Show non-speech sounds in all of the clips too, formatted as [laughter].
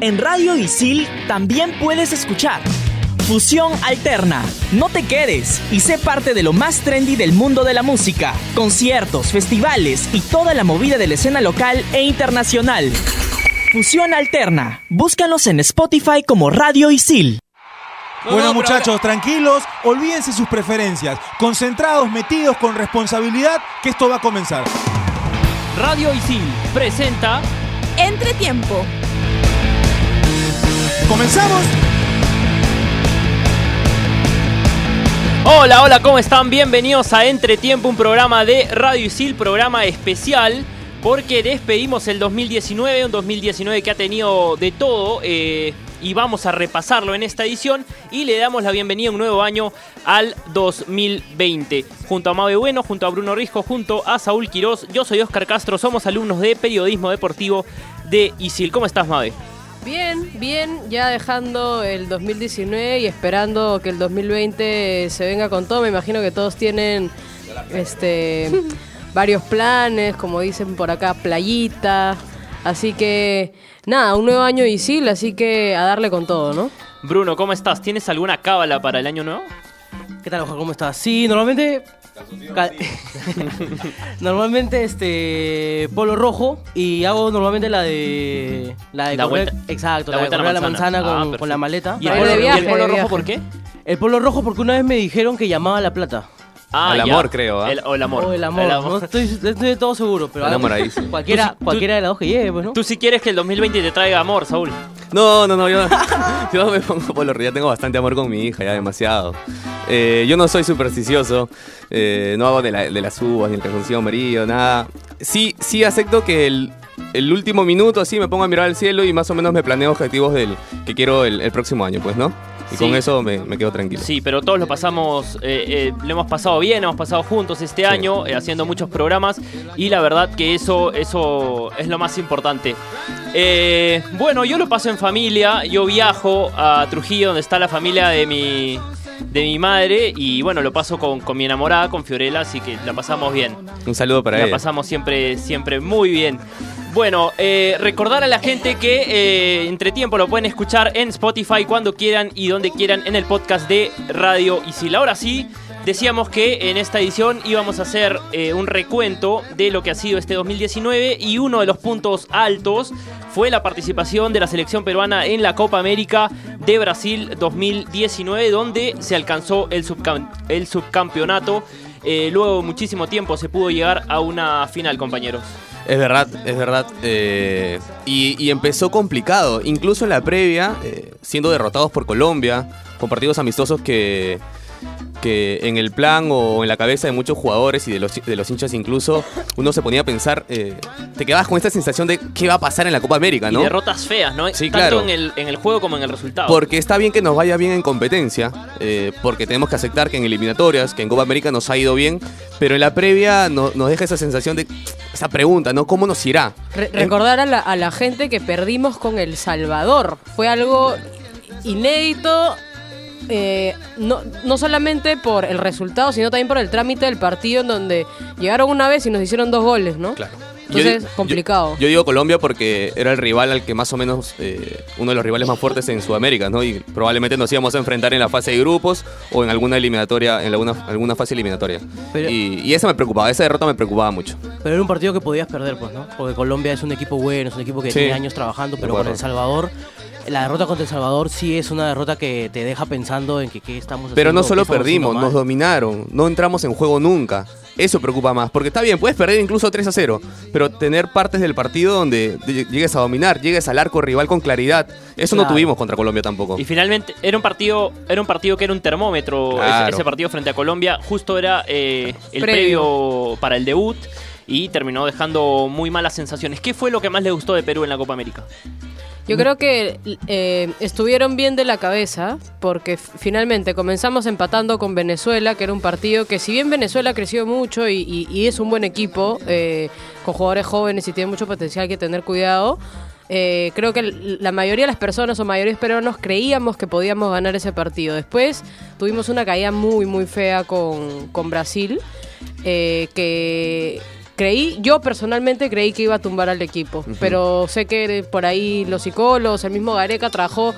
En Radio Isil también puedes escuchar Fusión Alterna. No te quedes y sé parte de lo más trendy del mundo de la música. Conciertos, festivales y toda la movida de la escena local e internacional. Fusión Alterna. Búscanos en Spotify como Radio Isil. Bueno muchachos, tranquilos, olvídense sus preferencias, concentrados, metidos con responsabilidad, que esto va a comenzar. Radio Isil presenta Entretiempo. ¿Comenzamos? Hola, hola, ¿cómo están? Bienvenidos a Entretiempo, un programa de Radio Isil, programa especial porque despedimos el 2019, un 2019 que ha tenido de todo eh, y vamos a repasarlo en esta edición y le damos la bienvenida un nuevo año al 2020. Junto a Mabe Bueno, junto a Bruno Risco, junto a Saúl Quirós, yo soy Oscar Castro, somos alumnos de Periodismo Deportivo de ISIL. ¿Cómo estás, Mabe? Bien, bien, ya dejando el 2019 y esperando que el 2020 se venga con todo. Me imagino que todos tienen este [laughs] varios planes, como dicen por acá, playita. Así que nada, un nuevo año Isil, así que a darle con todo, ¿no? Bruno, ¿cómo estás? ¿Tienes alguna cábala para el año nuevo? ¿Qué tal, Oscar? ¿Cómo estás? Sí, normalmente. [laughs] Normalmente este polo rojo y hago normalmente la de la de La correr- vuelta- exacto la la, de vuelta a la correr a la manzana. manzana, Ah, con, la maleta. ¿Y el polo, y el rojo por qué? el polo rojo porque una vez me dijeron que llamaba la plata Ah, Al ya. amor, creo, ¿ah? El- o el amor. o el amor, no estoy, estoy de todo seguro pero Enamoradísimo. cualquiera Tú sí- tú- cualquiera de las dos que lleve pues no Tú sí quieres que el 2020 te traiga amor, Saúl. No, no, no, yo, [laughs] yo me pongo por los ya tengo bastante amor con mi hija, ya demasiado. Eh, yo no soy supersticioso, eh, no hago de, la- de las uvas, ni el calzoncillo amarillo, nada. Sí, sí acepto que el, el último minuto así me pongo a mirar al cielo y más o menos me planeo objetivos del que quiero el, el próximo año, pues, ¿no? Y Sí. con eso me, me quedo tranquilo. Sí, pero todos lo pasamos, eh, eh, lo hemos pasado bien, hemos pasado juntos este año, eh, haciendo muchos programas y la verdad que eso, eso es lo más importante. Bueno, yo lo paso en familia, yo viajo a Trujillo donde está la familia de mi, de mi madre y bueno, lo paso con, con mi enamorada, con Fiorella, así que la pasamos bien. Un saludo para la ella. pasamos siempre, siempre muy bien. Bueno, eh, recordar a la gente que eh, entre tiempo lo pueden escuchar en Spotify cuando quieran y donde quieran en el podcast de Radio Isil. Ahora sí, decíamos que en esta edición íbamos a hacer eh, un recuento de lo que ha sido este 2019 y uno de los puntos altos fue la participación de la selección peruana en la Copa América de Brasil 2019 donde se alcanzó el, el subcampeonato. Luego muchísimo tiempo se pudo llegar a una final, compañeros. Es verdad, es verdad. eh, y, y empezó complicado. Incluso en la previa, eh, siendo derrotados por Colombia, con partidos amistosos que, que en el plan o en la cabeza de muchos jugadores y de los, de los hinchas incluso, uno se ponía a pensar, eh, te quedabas con esta sensación de qué va a pasar en la Copa América, ¿no? Y derrotas feas, ¿no? Sí, Tanto claro. en el, en el juego como en el resultado. Porque está bien que nos vaya bien en competencia, eh, porque tenemos que aceptar que en eliminatorias, que en Copa América nos ha ido bien, pero en la previa no- nos deja esa sensación de esa pregunta, ¿no? ¿Cómo nos irá? Re- recordar a la, a la gente que perdimos con El Salvador. Fue algo inédito, eh, no, no solamente por el resultado, sino también por el trámite del partido en donde llegaron una vez y nos hicieron dos goles, ¿no? Claro. Entonces, Yo complicado. Yo, yo digo Colombia porque era el rival al que más o menos, eh, uno de los rivales más fuertes en Sudamérica, ¿no? Y probablemente nos íbamos a enfrentar en la fase de grupos o en alguna eliminatoria, en alguna, alguna fase eliminatoria. Pero- y, y esa me preocupaba, esa derrota me preocupaba mucho. pero era un partido que podías perder pues no porque Colombia es un equipo bueno es un equipo que Sí. tiene años trabajando pero con. El Salvador la derrota contra El Salvador sí es una derrota que te deja pensando en que qué estamos Pero no haciendo, solo perdimos, haciendo nos dominaron, no entramos en juego nunca. Eso preocupa más, porque está bien, puedes perder incluso 3 a 0, pero tener partes del partido donde ll- llegues a dominar, llegues al arco rival con claridad, eso no tuvimos contra Colombia tampoco. Y finalmente era un partido, era un partido que era un termómetro. ese- partido frente a Colombia justo era eh, el Previo. previo para el debut y terminó dejando muy malas sensaciones. ¿Qué fue lo que más le gustó de Perú en la Copa América? Yo creo que eh, estuvieron bien de la cabeza porque finalmente comenzamos empatando con Venezuela, que era un partido que si bien Venezuela creció mucho y, es un buen equipo, eh, con jugadores jóvenes y tiene mucho potencial que tener cuidado, eh, creo que la mayoría de las personas o mayoría peruanos creíamos que podíamos ganar ese partido. Después tuvimos una caída muy, muy fea con, con Brasil, eh, que creí, yo personalmente creí que iba a tumbar al equipo, pero sé que por ahí los psicólogos, el mismo Gareca trabajó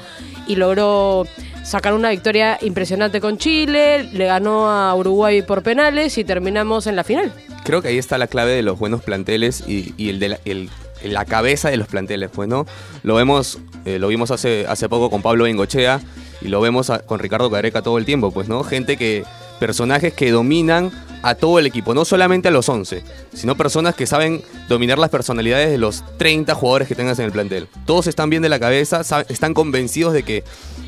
y logró sacar una victoria impresionante con Chile, le ganó a Uruguay por penales y terminamos en la final. Creo que ahí está la clave de los buenos planteles y, y el de la, el- la cabeza de los planteles, pues, ¿no? Lo vemos, eh, lo vimos hace, hace poco con Pablo Bengochea y lo vemos a- con Ricardo Careca todo el tiempo, pues, ¿no? Gente que, personajes que dominan a todo el equipo, no solamente a los 11, sino personas que saben dominar las personalidades de los 30 jugadores que tengas en el plantel. Todos están bien de la cabeza, están convencidos de que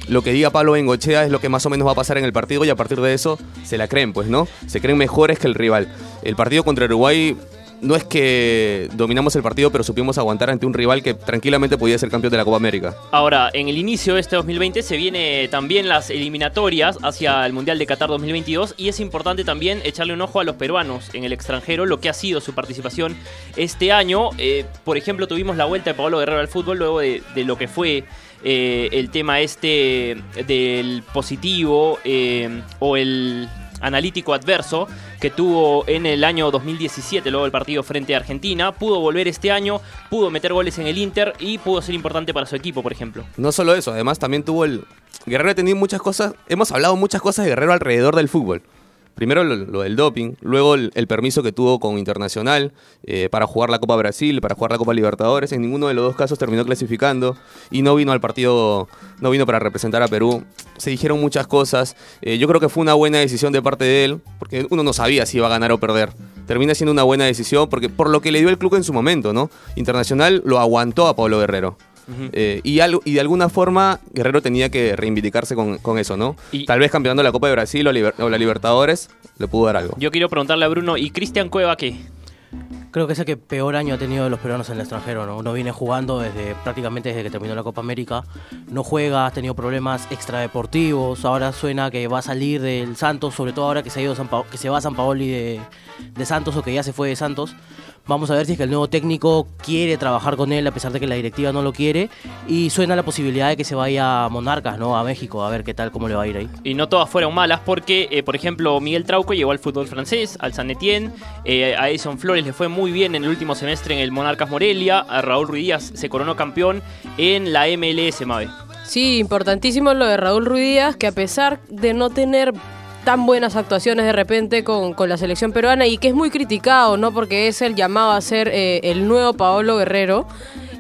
lo que diga Pablo Bengochea es lo que más o menos va a pasar en el partido y a partir de eso se la creen, pues, ¿no? Se creen mejores que el rival. El partido contra Uruguay no es que dominamos el partido, pero supimos aguantar ante un rival que tranquilamente podía ser campeón de la Copa América. Ahora, en el inicio de este 2020 se viene también las eliminatorias hacia el Mundial de Qatar 2022 y es importante también echarle un ojo a los peruanos en el extranjero, lo que ha sido su participación este año. Eh, por ejemplo, tuvimos la vuelta de Pablo Guerrero al fútbol luego de, lo que fue eh, el tema este del positivo eh, o el analítico adverso que tuvo en el año 2017, luego del partido frente a Argentina. Pudo volver este año, pudo meter goles en el Inter y pudo ser importante para su equipo, por ejemplo. No solo eso, además también tuvo el... Guerrero ha tenido muchas cosas, hemos hablado muchas cosas de Guerrero alrededor del fútbol. Primero lo, del doping, luego el, el permiso que tuvo con Internacional eh, para jugar la Copa Brasil, para jugar la Copa Libertadores. En ninguno de los dos casos terminó clasificando y no vino al partido, no vino para representar a Perú. Se dijeron muchas cosas. Eh, yo creo que fue una buena decisión de parte de él, porque uno no sabía si iba a ganar o perder. Termina siendo una buena decisión porque por lo que le dio el club en su momento, ¿no? Internacional lo aguantó a Pablo Guerrero. Eh, y, algo- y de alguna forma Guerrero tenía que reivindicarse con, con eso, ¿no? Y- Tal vez campeonando la Copa de Brasil o, Liber- o la Libertadores le pudo dar algo. Yo quiero preguntarle a Bruno, ¿y Cristian Cueva qué? Creo que es el que peor año ha tenido de los peruanos en el extranjero, ¿no? Uno viene jugando desde prácticamente desde que terminó la Copa América. No juega, ha tenido problemas extradeportivos. Ahora suena que va a salir del Santos, sobre todo ahora que se ha ido San Pa- que se va a San Paoli de, de Santos o que ya se fue de Santos. Vamos a ver si es que el nuevo técnico quiere trabajar con él a pesar de que la directiva no lo quiere. Y suena la posibilidad de que se vaya a Monarcas, ¿no? A México, a ver qué tal, cómo le va a ir ahí. Y no todas fueron malas porque, eh, por ejemplo, Miguel Trauco llegó al fútbol francés, al San Etienne, eh, a Edison Flores le fue muy bien en el último semestre en el Monarcas Morelia, a Raúl Ruiz Díaz se coronó campeón en la MLS Mave. Sí, importantísimo lo de Raúl Ruidíaz, que a pesar de no tener tan buenas actuaciones de repente con, con la selección peruana y que es muy criticado, ¿no? Porque es el llamado a ser eh, el nuevo Paolo Guerrero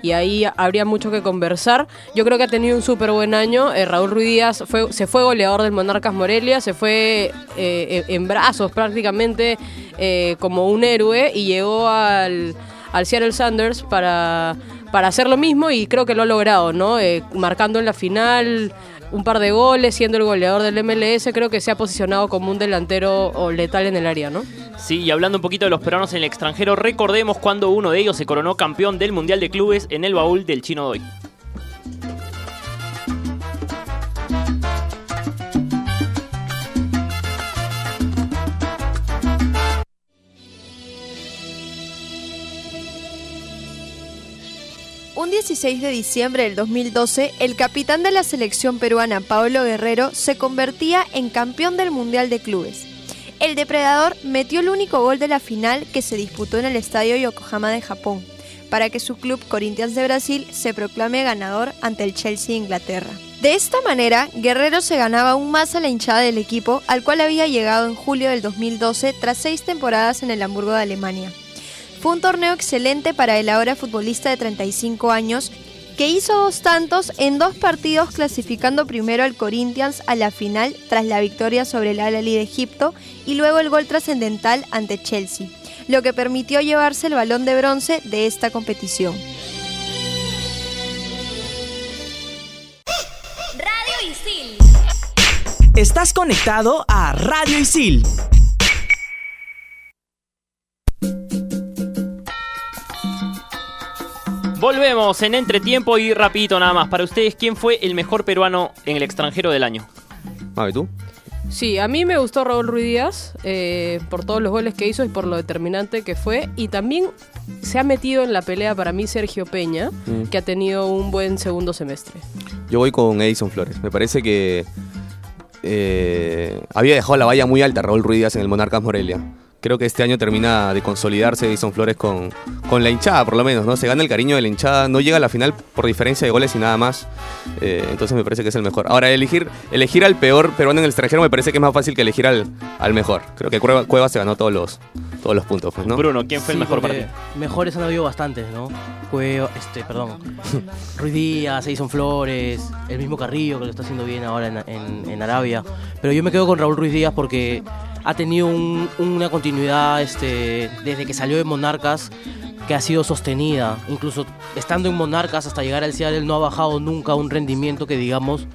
y ahí habría mucho que conversar. Yo creo que ha tenido un súper buen año. Eh, Raúl Ruiz Díaz fue, se fue goleador del Monarcas Morelia, se fue eh, en en brazos prácticamente como un héroe y llegó al, al Seattle Sanders para, para hacer lo mismo y creo que lo ha logrado, ¿no? Marcando en la final un par de goles, siendo el goleador del MLS, creo que se ha posicionado como un delantero letal en el área, ¿no? Sí, y hablando un poquito de los peruanos en el extranjero, recordemos cuando uno de ellos se coronó campeón del Mundial de Clubes en el baúl del Chino Doy. 16 de diciembre del 2012, el capitán de la selección peruana, Pablo Guerrero, se convertía en campeón del Mundial de Clubes. El depredador metió el único gol de la final que se disputó en el estadio Yokohama de Japón, para que su club Corinthians de Brasil se proclame ganador ante el Chelsea de Inglaterra. De esta manera, Guerrero se ganaba aún más a la hinchada del equipo, al cual había llegado en julio del 2012 tras seis temporadas en el Hamburgo de Alemania. Fue un torneo excelente para el ahora futbolista de 35 años, que hizo dos tantos en dos partidos clasificando primero al Corinthians a la final tras la victoria sobre el Al-Ahly de Egipto y luego el gol trascendental ante Chelsea, lo que permitió llevarse el balón de bronce de esta competición. Radio Isil. Estás conectado a Radio Isil. Volvemos en entretiempo y rapidito nada más. Para ustedes, ¿quién fue el mejor peruano en el extranjero del año? Mabe, ¿tú? Sí, a mí me gustó Raúl Ruiz Díaz eh, por todos los goles que hizo y por lo determinante que fue. Y también se ha metido en la pelea para mí Sergio Peña, Mm. que ha tenido un buen segundo semestre. Yo voy con Edison Flores. Me parece que eh, había dejado la valla muy alta Raúl Ruiz Díaz en el Monarcas Morelia. Creo que este año termina de consolidarse Edison Flores con, con la hinchada, por lo menos, ¿no? Se gana el cariño de la hinchada, no llega a la final por diferencia de goles y nada más. Eh, entonces me parece que es el mejor. Ahora, elegir, elegir al peor peruano en el extranjero me parece que es más fácil que elegir al, al mejor. Creo que Cueva, Cueva se ganó todos los, todos los puntos, pues, ¿no? Bruno, ¿quién fue el mejor porque partido? Mejores han habido bastantes, ¿no? Cueva, este, perdón. [laughs] Ruiz Díaz, Edison Flores, el mismo Carrillo que lo está haciendo bien ahora en, en- en Arabia. Pero yo me quedo con Raúl Ruiz Díaz porque ha tenido un- una continuidad este, desde que salió de Monarcas que ha sido sostenida. Incluso estando en Monarcas hasta llegar al Seattle no ha bajado nunca un rendimiento que digamos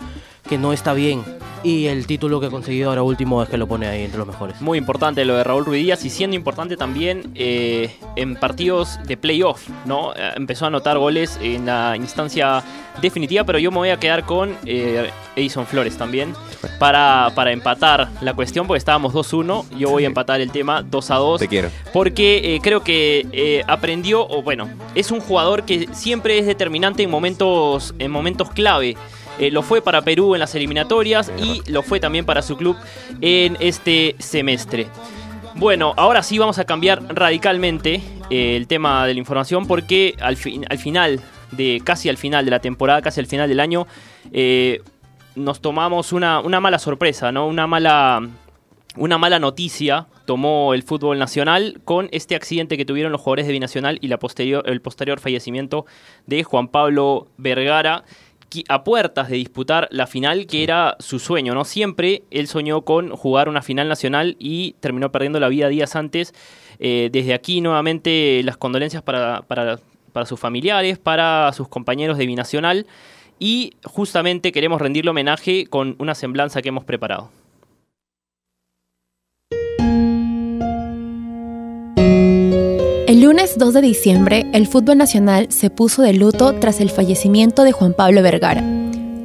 que no está bien. Y el título que ha conseguido ahora último es que lo pone ahí entre los mejores. Muy importante lo de Raúl Ruiz Díaz y siendo importante también eh, en partidos de playoff, ¿no? Eh, Empezó a anotar goles en la instancia definitiva, pero yo me voy a quedar con eh, Edison Flores también para, para empatar la cuestión, porque estábamos 2-1, yo voy a empatar el tema 2-2. Te quiero. Porque eh, creo que eh, aprendió, o bueno, es un jugador que siempre es determinante en momentos, en momentos clave. Eh, lo fue para Perú en las eliminatorias y lo fue también para su club en este semestre. Bueno, ahora sí vamos a cambiar radicalmente eh, el tema de la información porque al, fin- al final, de casi al final de la temporada, casi al final del año, eh, nos tomamos una, una mala sorpresa, ¿no? Una mala, una mala noticia tomó el fútbol nacional con este accidente que tuvieron los jugadores de Binacional y la posterior, el posterior fallecimiento de Juan Pablo Vergara a puertas de disputar la final que era su sueño, ¿no? Siempre él soñó con jugar una final nacional y terminó perdiendo la vida días antes. Eh, desde aquí nuevamente las condolencias para, para, para sus familiares, para sus compañeros de Binacional y justamente queremos rendirle homenaje con una semblanza que hemos preparado. El lunes 2 de diciembre, el fútbol nacional se puso de luto tras el fallecimiento de Juan Pablo Vergara.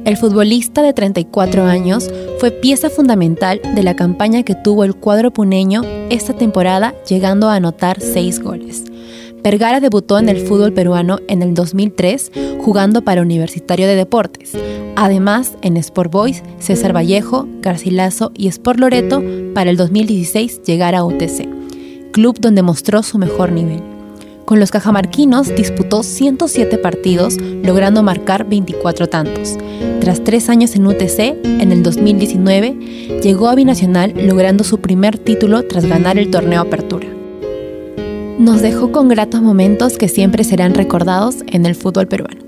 El futbolista de 34 años fue pieza fundamental de la campaña que tuvo el cuadro puneño esta temporada, llegando a anotar seis goles. Vergara debutó en el fútbol peruano en el 2003, jugando para Universitario de Deportes. Además, en Sport Boys, César Vallejo, Garcilaso y Sport Loreto, para el 2016 llegar a UTC club donde mostró su mejor nivel. Con los cajamarquinos disputó 107 partidos, logrando marcar 24 tantos. Tras tres años en UTC, en el 2019, llegó a Binacional logrando su primer título tras ganar el torneo Apertura. Nos dejó con gratos momentos que siempre serán recordados en el fútbol peruano.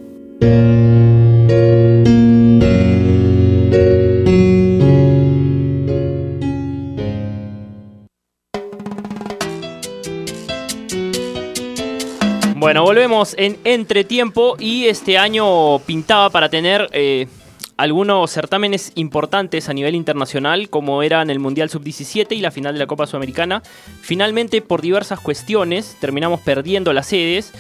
Bueno, volvemos en entretiempo y este año pintaba para tener eh, algunos certámenes importantes a nivel internacional, como eran el Mundial Sub-17 y la final de la Copa Sudamericana. Finalmente, por diversas cuestiones, terminamos perdiendo las sedes,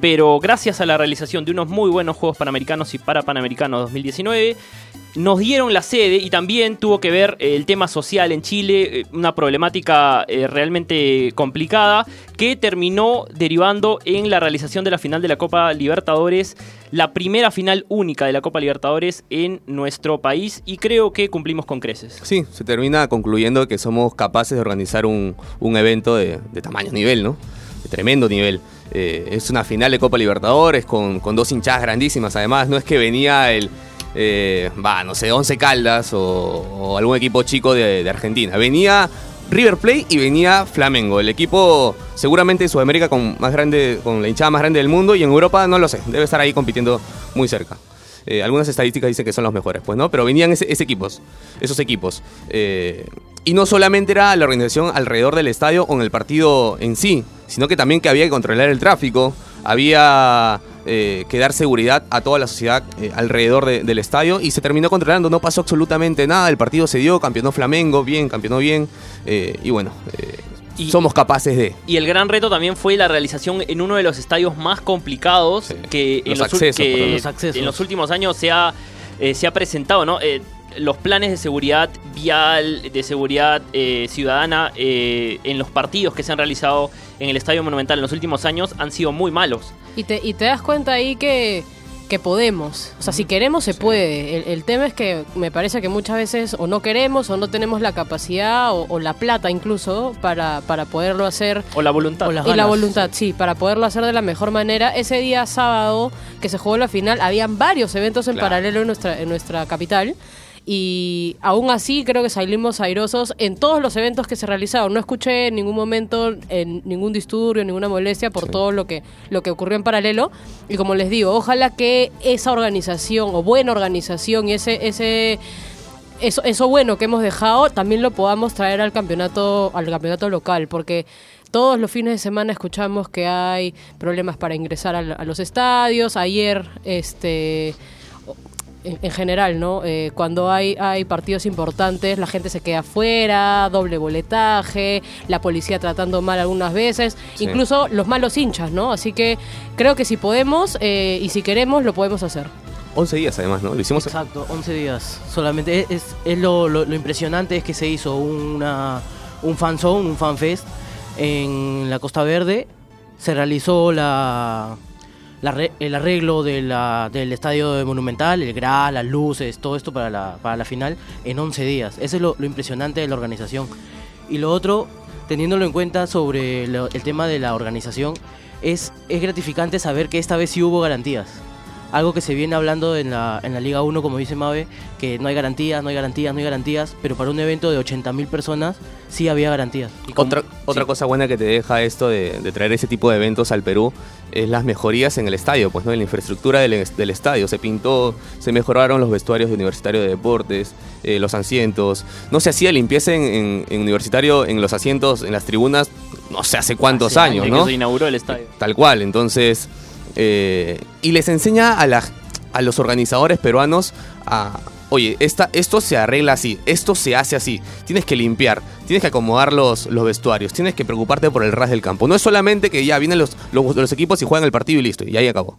pero gracias a la realización de unos muy buenos Juegos Panamericanos y para Panamericanos 2019, nos dieron la sede y también tuvo que ver eh, el tema social en Chile, eh, una problemática eh, realmente complicada que terminó derivando en la realización de la final de la Copa Libertadores, la primera final única de la Copa Libertadores en nuestro país y creo que cumplimos con creces. Sí, se termina concluyendo que somos capaces de organizar un, un evento de, de tamaño nivel, ¿no? De tremendo nivel. Eh, es una final de Copa Libertadores con, con dos hinchadas grandísimas. Además, no es que venía el, eh, no sé, Once Caldas o, algún equipo chico de, Argentina. Venía River Plate y venía Flamengo, el equipo seguramente de Sudamérica con, más grande, con la hinchada más grande del mundo y en Europa no lo sé, debe estar ahí compitiendo muy cerca. Eh, algunas estadísticas dicen que son los mejores, pues, ¿no? Pero venían ese, ese equipos, esos equipos. Y no solamente era la organización alrededor del estadio o en el partido en sí, sino que también que había que controlar el tráfico, había eh, que dar seguridad a toda la sociedad eh, alrededor de- del estadio y se terminó controlando, no pasó absolutamente nada, el partido se dio, campeonó Flamengo, bien, campeonó bien, eh, y bueno, eh, Y- somos capaces de... Y el gran reto también fue la realización en uno de los estadios más complicados Sí. que, en Los accesos, que perdón. Los accesos. en los últimos años se ha, eh, se ha presentado, ¿no? Eh, los planes de seguridad vial, de seguridad eh, ciudadana eh, en los partidos que se han realizado en el Estadio Monumental en los últimos años han sido muy malos. Y te, y te das cuenta ahí que, que podemos. O sea, si queremos, se puede. El, el tema es que me parece que muchas veces o no queremos o no tenemos la capacidad o, o la plata incluso para, para poderlo hacer. O la voluntad. O las Y la voluntad, sí, para poderlo hacer de la mejor manera. Ese día sábado que se jugó la final, habían varios eventos en Claro. paralelo en nuestra, en nuestra capital. Y aún así creo que salimos airosos en todos los eventos que se realizaron. No escuché en ningún momento en ningún disturbio, ninguna molestia por todo lo que, lo que ocurrió en paralelo. Y como les digo, ojalá que esa organización o buena organización y ese, ese eso, eso bueno que hemos dejado también lo podamos traer al campeonato, al campeonato local, porque todos los fines de semana escuchamos que hay problemas para ingresar a, los estadios. Ayer, este en, en general, ¿no? Eh, cuando hay, hay partidos importantes, la gente se queda afuera, doble boletaje, la policía tratando mal algunas veces, Sí. incluso los malos hinchas, ¿no? Así que creo que si podemos eh, y si queremos, lo podemos hacer. 11 días además, ¿no? Lo hicimos Exacto, 11 días. Solamente es, es- es lo, lo- lo impresionante es que se hizo una, un fan zone, un fan fest en la Costa Verde. Se realizó la, la el arreglo de la- del estadio Monumental, el GRA, las luces, todo esto para la, para la final en 11 días. Eso es lo, lo impresionante de la organización. Y lo otro, teniéndolo en cuenta sobre lo- el tema de la organización, es, es gratificante saber que esta vez sí hubo garantías algo que se viene hablando en la, en la Liga 1, como dice Mabe, que no hay garantías, no hay garantías, no hay garantías, pero para un evento de 80.000 personas sí había garantías. Y como- Otra, otra sí. cosa buena que te deja esto de, de traer ese tipo de eventos al Perú es las mejorías en el estadio, pues no en la infraestructura del, es- del estadio. Se pintó, se mejoraron los vestuarios de Universitario de Deportes, eh, los asientos. No se hacía limpieza en, en- en Universitario, en los asientos, en las tribunas, no sé hace cuántos Hace años, que ¿no? se inauguró el estadio. Tal cual, entonces. Eh, y les enseña a, a los organizadores peruanos a. Oye, esta, esto se arregla así, esto se hace así. Tienes que limpiar, tienes que acomodar los, los vestuarios, tienes que preocuparte por el ras del campo. No es solamente que ya vienen los, los, equipos y juegan el partido y listo, y ahí acabó.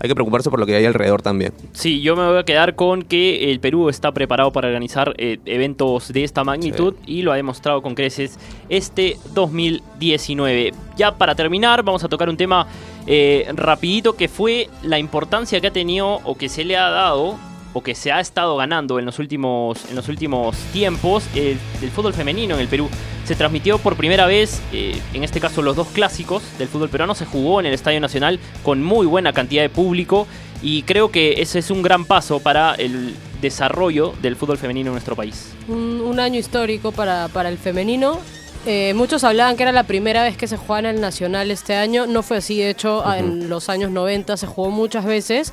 Hay que preocuparse por lo que hay alrededor también. Sí, yo me voy a quedar con que el Perú está preparado para organizar eh, eventos de esta magnitud y lo ha demostrado con creces este 2019. Ya para terminar, vamos a tocar un tema eh, rapidito que fue la importancia que ha tenido o que se le ha dado o que se ha estado ganando en los últimos, en los últimos tiempos eh, del fútbol femenino en el Perú. Se transmitió por primera vez, eh, en este caso los dos clásicos del fútbol peruano, se jugó en el Estadio Nacional con muy buena cantidad de público y creo que ese es un gran paso para el desarrollo del fútbol femenino en nuestro país. un, un año histórico para, para el femenino. Eh, muchos hablaban que era la primera vez que se jugaba en el Nacional este año. No fue así, de hecho, en los años 90 se jugó muchas veces.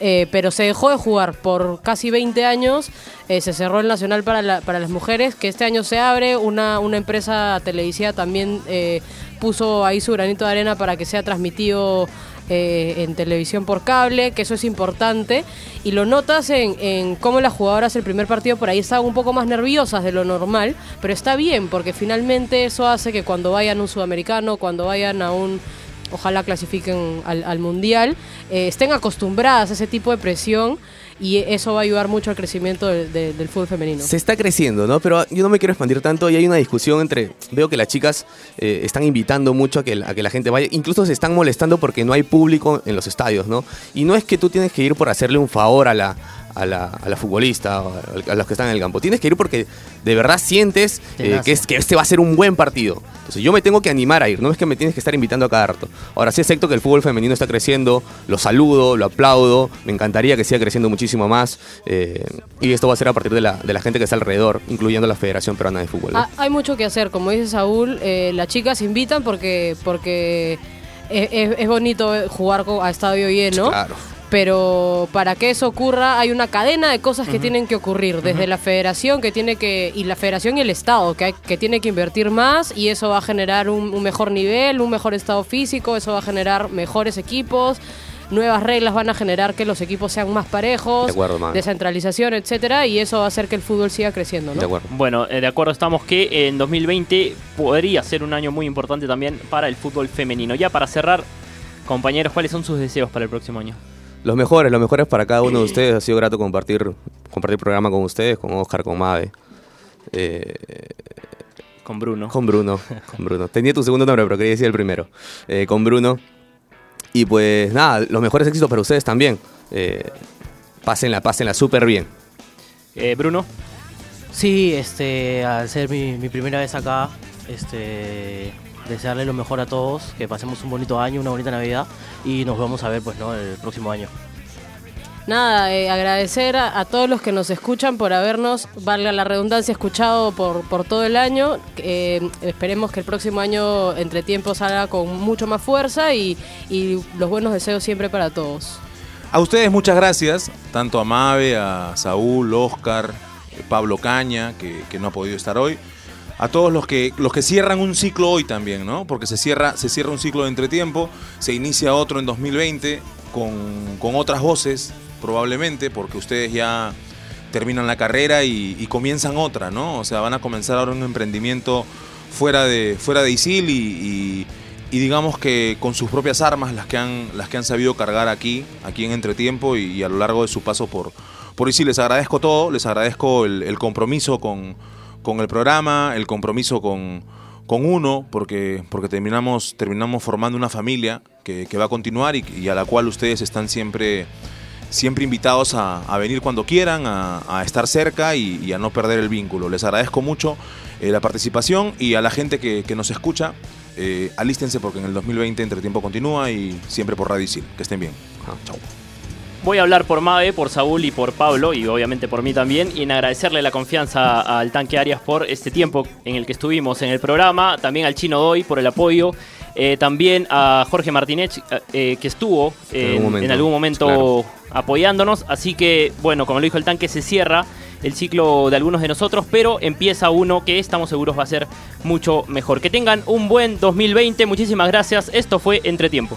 Eh, pero se dejó de jugar por casi 20 años. eh, se cerró el Nacional para, para las mujeres, que este año se abre. Una, una empresa televisiva también eh, puso ahí su granito de arena para que sea transmitido en televisión por cable, que eso es importante. Y lo notas en, en cómo las jugadoras el primer partido por ahí estaban un poco más nerviosas de lo normal, pero está bien, porque finalmente eso hace que cuando vayan a un sudamericano, cuando vayan a un ojalá clasifiquen al, al mundial, eh, estén acostumbradas a ese tipo de presión y eso va a ayudar mucho al crecimiento de- de- del fútbol femenino. Se está creciendo, ¿no? Pero yo no me quiero expandir tanto y hay una discusión entre... Veo que las chicas eh, están invitando mucho a que, a que la gente vaya. Incluso se están molestando porque no hay público en los estadios, ¿no? Y no es que tú tienes que ir por hacerle un favor a la, a la, a la futbolista o a, los que están en el campo. Tienes que ir porque de verdad sientes Te eh, que, es, que este va a ser un buen partido. Entonces yo me tengo que animar a ir, no es que me tienes que estar invitando a cada rato. Ahora sí acepto que el fútbol femenino está creciendo, lo saludo, lo aplaudo, me encantaría que siga creciendo muchísimo más. eh, y esto va a ser a partir de la, de la gente que está alrededor, incluyendo la Federación Peruana de Fútbol. ¿no? Ah, hay mucho que hacer, como dice Saúl, eh, las chicas invitan porque, porque es, es- es bonito jugar a estadio lleno. Claro. Pero para que eso ocurra hay una cadena de cosas que tienen que ocurrir, desde la federación que tiene que, y la federación y el Estado, que, hay, que tiene que invertir más y eso va a generar un, un mejor nivel, un mejor estado físico, eso va a generar mejores equipos, nuevas reglas van a generar que los equipos sean más parejos, De acuerdo, descentralización, etcétera, y eso va a hacer que el fútbol siga creciendo, ¿no? De acuerdo. Bueno, eh, de acuerdo estamos que en 2020 podría ser un año muy importante también para el fútbol femenino. Ya para cerrar, compañeros, ¿cuáles son sus deseos para el próximo año? Los mejores, los mejores para cada uno de ustedes. Ha sido grato compartir, compartir programa con ustedes, con Oscar, con Mabe. Eh, Con Bruno. Con Bruno, con Bruno. Tenía tu segundo nombre, pero quería decir el primero. Eh, con Bruno. Y pues nada, los mejores éxitos para ustedes también. Eh, pásenla, pásenla súper bien. Eh, Bruno. Sí, este, al ser mi, mi primera vez acá, este, desearle lo mejor a todos, que pasemos un bonito año, una bonita Navidad y nos vamos a ver pues, ¿no? el próximo año. Nada, eh, agradecer a, a todos los que nos escuchan por habernos, valga la redundancia, escuchado por, por todo el año. Eh, esperemos que el próximo año entre tiempo salga con mucho más fuerza y, y los buenos deseos siempre para todos. A ustedes muchas gracias, tanto a Mabe, a Saúl, Oscar, Pablo Caña, que, que no ha podido estar hoy. A todos los que, los que cierran un ciclo hoy también, ¿no? Porque se cierra, se cierra un ciclo de entretiempo, se inicia otro en 2020 con, con otras voces, probablemente, porque ustedes ya terminan la carrera y, comienzan otra, ¿no? O sea, van a comenzar ahora un emprendimiento fuera de, fuera de ISIL y, digamos que con sus propias armas, las que han, las que han sabido cargar aquí, aquí en Entretiempo y, a lo largo de su paso por, por ISIL. Les agradezco todo, les agradezco el compromiso con, con el programa, el compromiso con, con uno, porque, porque terminamos, terminamos formando una familia que, que va a continuar y, y a la cual ustedes están siempre siempre invitados a, a venir cuando quieran, a, a estar cerca y, y a no perder el vínculo. Les agradezco mucho eh, la participación y a la gente que, que nos escucha, eh, alístense porque en el 2020 entre tiempo continúa y siempre por Radio Isil. Que estén bien. Chao. Voy a hablar por Mabe, por Saúl y por Pablo, y obviamente por mí también, y en agradecerle la confianza al Tanque Arias por este tiempo en el que estuvimos en el programa, también al Chino Doy por el apoyo, eh, también a Jorge Martínez, eh, que estuvo En en, algún momento, en algún momento claro. apoyándonos, así que, bueno, como lo dijo el Tanque, se cierra el ciclo de algunos de nosotros, pero empieza uno que estamos seguros va a ser mucho mejor. Que tengan un buen 2020, muchísimas gracias, esto fue Entretiempo.